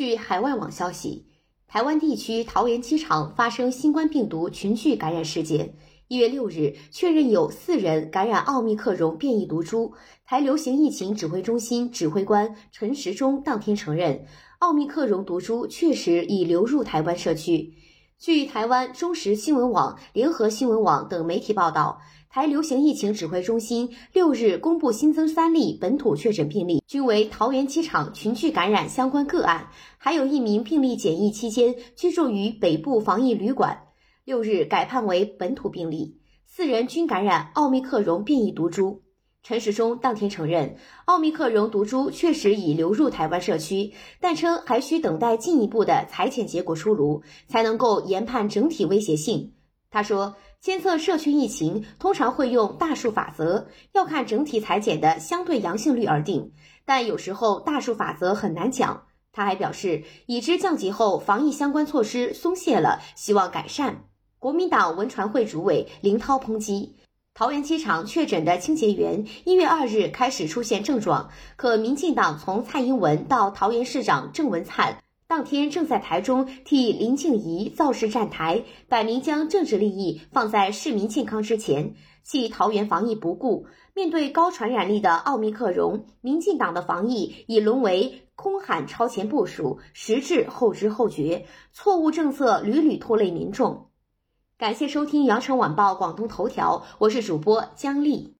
据海外网消息，台湾地区桃园机场发生新冠病毒群聚感染事件。一月六日，确认有四人感染奥密克戎变异毒株。台流行疫情指挥中心指挥官陈时中当天承认，奥密克戎毒株确实已流入台湾社区。据台湾中时新闻网、联合新闻网等媒体报道，台流行疫情指挥中心六日公布新增三例本土确诊病例，均为桃园机场群聚感染相关个案，还有一名病例检疫期间居住于北部防疫旅馆，六日改判为本土病例，四人均感染奥密克戎变异毒株。陈时中当天承认，奥密克戎毒株确实已流入台湾社区，但称还需等待进一步的裁剪结果出炉，才能够研判整体威胁性。他说，监测社区疫情通常会用大数法则，要看整体裁剪的相对阳性率而定，但有时候大数法则很难讲。他还表示，已知降级后，防疫相关措施松懈了，希望改善。国民党文传会主委林涛抨击。桃园机场确诊的清洁员，一月二日开始出现症状。可民进党从蔡英文到桃园市长郑文灿，当天正在台中替林静怡造势站台，摆明将政治利益放在市民健康之前，弃桃园防疫不顾。面对高传染力的奥密克戎，民进党的防疫已沦为空喊超前部署，实质后知后觉，错误政策屡屡拖累民众。感谢收听羊城晚报广东头条，我是主播姜丽。